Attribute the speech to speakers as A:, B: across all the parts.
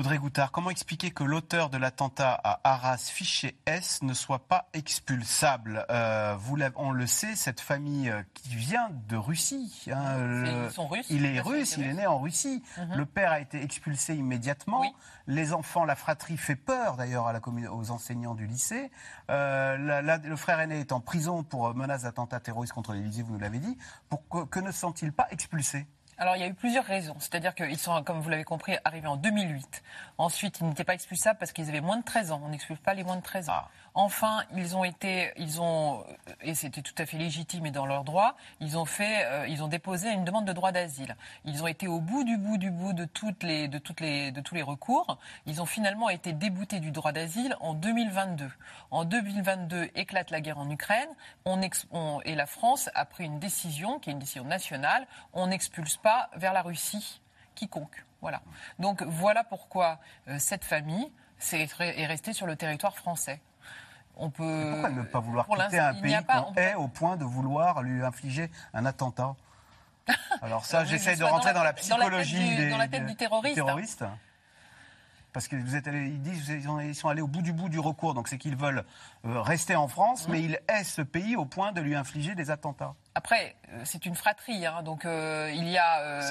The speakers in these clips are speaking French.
A: Audrey Goutard, comment expliquer que l'auteur de l'attentat à Arras, fiché S, ne soit pas expulsable? Euh, vous, On le sait, cette famille euh, qui vient de Russie.
B: Hein, Ils sont russes,
A: il est russe, il est né en Russie. Mhm. Le père a été expulsé immédiatement. Les enfants, la fratrie fait peur d'ailleurs aux enseignants du lycée. Euh, le frère aîné est en prison pour menace d'attentat terroriste contre l'Élysée, vous nous l'avez dit. Pour que ne sont-ils pas expulsés?
B: Alors il y a eu plusieurs raisons. C'est-à-dire qu'ils sont, comme vous l'avez compris, arrivés en 2008. Ensuite, ils n'étaient pas expulsables parce qu'ils avaient moins de 13 ans. On n'expulse pas les moins de 13 ans. Ah. Enfin, ils ont été, ils ont, et c'était tout à fait légitime et dans leur droit, ils ont fait, euh, ils ont déposé une demande de droit d'asile. Ils ont été au bout du bout du bout de toutes les, de toutes les, de tous les recours. Ils ont finalement été déboutés du droit d'asile en 2022. En 2022 éclate la guerre en Ukraine. On, on, et la France a pris une décision, qui est une décision nationale. On n'expulse pas vers la Russie quiconque. Voilà. Donc voilà pourquoi euh, cette famille est restée sur le territoire français
A: on peut. pourquoi ne pas vouloir quitter un pays qu'on est au point de vouloir lui infliger un attentat? Alors ça, j'essaie de rentrer dans la, psychologie
B: des, dans la tête du terroriste.
A: Parce que vous êtes ils disent ils sont allés au bout du bout du recours, donc c'est qu'ils veulent euh, rester en France, mmh. mais ils haissent ce pays au point de lui infliger des attentats.
B: Après, euh, c'est une fratrie, hein, donc euh, il y a euh,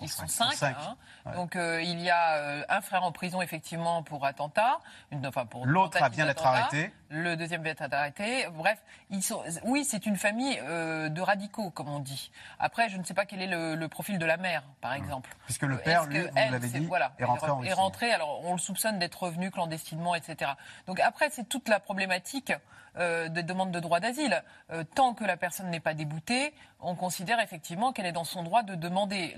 B: ils, sont cinq, hein. donc il y a un frère en prison effectivement pour attentat,
A: une, enfin pour l'autre a bien d'être arrêté,
B: le deuxième vient d'être arrêté. Bref, ils sont, oui, c'est une famille de radicaux comme on dit. Après, je ne sais pas quel est le, profil de la mère, par mmh. exemple,
A: puisque le père, lui, vous l'avez dit, voilà, est rentré en
B: Est rentré, alors on le soupçonne d'être revenu clandestinement, etc. Donc après, c'est toute la problématique euh, des demandes de droit d'asile. Euh, tant que la personne n'est pas déboutée, on considère effectivement qu'elle est dans son droit de demander.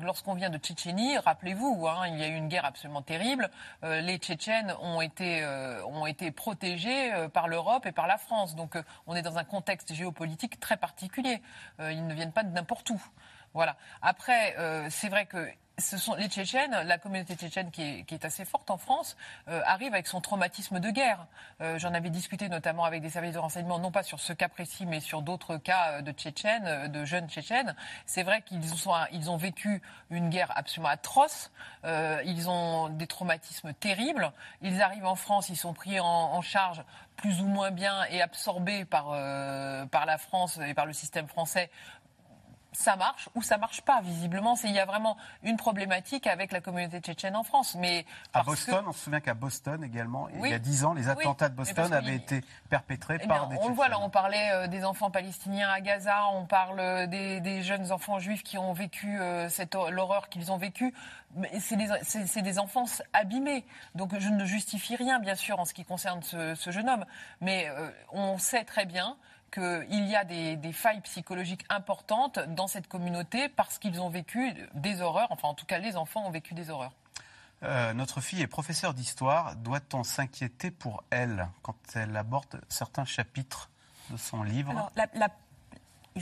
B: Lorsqu'on vient de Tchétchénie, rappelez-vous, hein, il y a eu une guerre absolument terrible. Euh, les Tchétchènes ont été, ont été protégés par l'Europe et par la France. Donc on est dans un contexte géopolitique très particulier. ils ne viennent pas de n'importe où. Voilà. Après, c'est vrai que ce sont les Tchétchènes, la communauté tchétchène qui est, assez forte en France, euh, arrive avec son traumatisme de guerre. Euh, j'en avais discuté notamment avec des services de renseignement, non pas sur ce cas précis, mais sur d'autres cas euh, de Tchétchènes, de jeunes Tchétchènes. C'est vrai qu'ils ils ont vécu une guerre absolument atroce. ils ont des traumatismes terribles. Ils arrivent en France, ils sont pris en, charge plus ou moins bien et absorbés par la France et par le système français ça marche ou ça marche pas. Visiblement, il y a vraiment une problématique avec la communauté tchétchène en France. Mais
A: à Boston, on se souvient qu'à Boston également, il y a dix ans, les attentats de Boston avaient été perpétrés eh par des
B: On le voit là, on parlait euh, des enfants palestiniens à Gaza, on parle euh, des, jeunes enfants juifs qui ont vécu euh, cette l'horreur qu'ils ont vécue. C'est des, des, enfants abîmés. Donc je ne justifie rien, bien sûr, en ce qui concerne ce, jeune homme. Mais on sait très bien qu'il y a des, failles psychologiques importantes dans cette communauté parce qu'ils ont vécu des horreurs, enfin en tout cas les enfants ont vécu des horreurs.
A: Euh, notre fille est professeure d'histoire. Doit-on s'inquiéter pour elle quand elle aborde certains chapitres de son livre?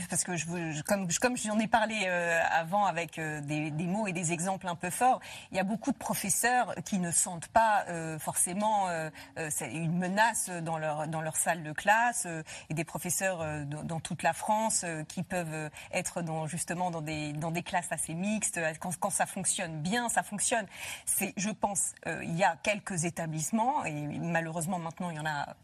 C: Parce que comme, j'en ai parlé euh, avant avec euh, des, mots et des exemples un peu forts, il y a beaucoup de professeurs qui ne sentent pas euh, forcément une menace dans leur, dans leur salle de classe et des professeurs dans, toute la France qui peuvent être dans, justement dans des, dans des classes assez mixtes. Quand, ça fonctionne bien, ça fonctionne. Je pense, il y a quelques établissements et malheureusement maintenant il y en a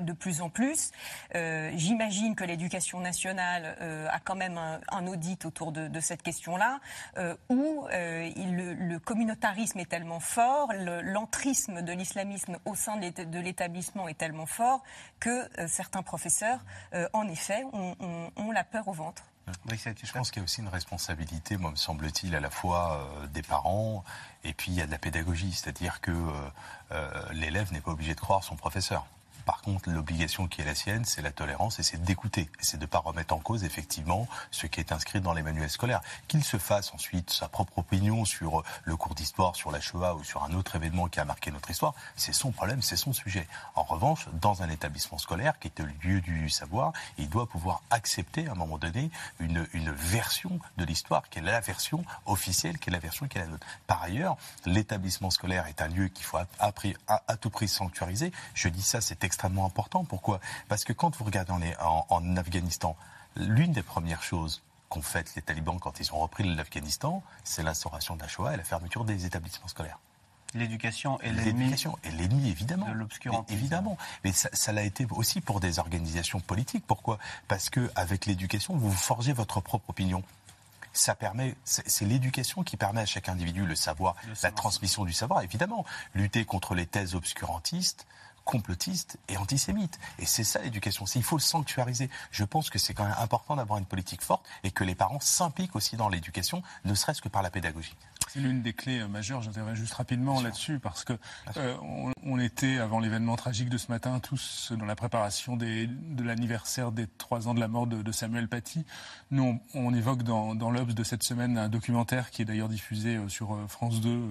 C: de plus en plus. J'imagine que l'éducation nationale euh, a quand même un, audit autour de, cette question-là, euh, où euh, le, communautarisme est tellement fort, l'entrisme de l'islamisme au sein de l'établissement est tellement fort que certains professeurs, en effet, ont, la peur au ventre.
D: Je pense qu'il y a aussi une responsabilité, moi me semble-t-il, à la fois des parents et puis il y a de la pédagogie, c'est-à-dire que l'élève n'est pas obligé de croire son professeur. Par contre, l'obligation qui est la sienne, c'est la tolérance et c'est d'écouter. C'est de ne pas remettre en cause, effectivement, ce qui est inscrit dans les manuels scolaires. Qu'il se fasse ensuite sa propre opinion sur le cours d'histoire, sur la Shoah ou sur un autre événement qui a marqué notre histoire, c'est son problème, c'est son sujet. En revanche, dans un établissement scolaire qui est le lieu du savoir, il doit pouvoir accepter à un moment donné une, version de l'histoire qui est la version officielle, qui est la version qui est la nôtre. Par ailleurs, l'établissement scolaire est un lieu qu'il faut à, à, tout prix sanctuariser. Je dis ça, c'est important. Pourquoi? Parce que quand vous regardez en, en, Afghanistan, l'une des premières choses qu'ont faites les talibans quand ils ont repris l'Afghanistan, c'est l'instauration de la Shoah et la fermeture des établissements scolaires.
A: L'éducation et l'ennemi.
D: L'éducation et l'ennemi, évidemment.
A: De l'obscurantisme.
D: Évidemment. Mais ça l'a été aussi pour des organisations politiques. Pourquoi? Parce que avec l'éducation, vous forgez votre propre opinion ça permet, c'est l'éducation qui permet à chaque individu le savoir, la transmission du savoir, évidemment. Lutter contre les thèses obscurantistes, complotistes et antisémites. Et c'est ça l'éducation. Il faut le sanctuariser. Je pense que c'est quand même important d'avoir une politique forte et que les parents s'impliquent aussi dans l'éducation, ne serait-ce que par la pédagogie.
E: C'est l'une des clés euh, majeures, j'interviens juste rapidement là-dessus, parce que euh, on, était, avant l'événement tragique de ce matin, tous dans la préparation des, de l'anniversaire des trois ans de la mort de, Samuel Paty. Nous, on, évoque dans, dans l'Obs de cette semaine un documentaire qui est d'ailleurs diffusé euh, sur France 2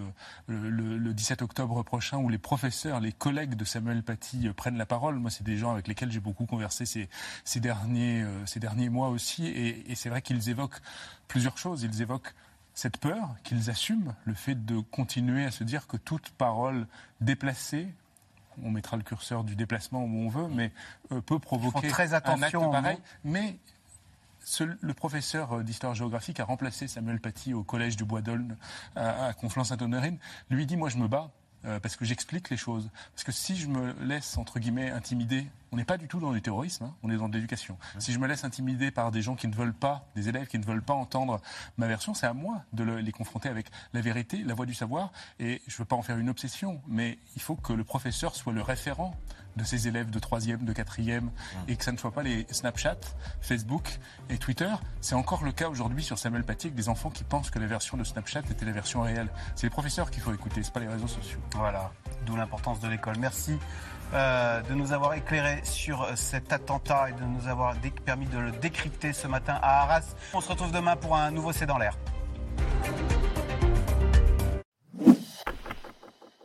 E: le, le, 17 octobre prochain, où les professeurs, les collègues de Samuel Paty prennent la parole. Moi, c'est des gens avec lesquels j'ai beaucoup conversé ces, ces, derniers, ces derniers mois aussi, et, et c'est vrai qu'ils évoquent plusieurs choses. Ils évoquent cette peur qu'ils assument, le fait de continuer à se dire que toute parole déplacée, on mettra le curseur du déplacement où on veut, mais euh, peut provoquer
A: très attention,
E: un acte pareil. Mais le professeur d'histoire géographique a remplacé Samuel Paty au collège du Bois d'Aulne à, à Conflans-Sainte-Honorine. Lui dit, moi je me bats euh, parce que j'explique les choses. Parce que si je me laisse, entre guillemets, intimider, on n'est pas du tout dans le terrorisme, hein, on est dans de l'éducation. Si je me laisse intimider par des gens qui ne veulent pas, des élèves qui ne veulent pas entendre ma version, c'est à moi de les confronter avec la vérité, la voie du savoir. Et je ne veux pas en faire une obsession, mais il faut que le professeur soit le référent de ses élèves de troisième, de quatrième, et que ça ne soit pas les Snapchat, Facebook et Twitter. C'est encore le cas aujourd'hui sur Samuel Paty avec des enfants qui pensent que la version de Snapchat était la version réelle. C'est les professeurs qu'il faut écouter, c'est pas les réseaux sociaux.
A: Voilà, d'où l'importance de l'école. Merci euh, de nous avoir éclairé sur cet attentat et de nous avoir permis de le décrypter ce matin à Arras. On se retrouve demain pour un nouveau C'est dans l'air.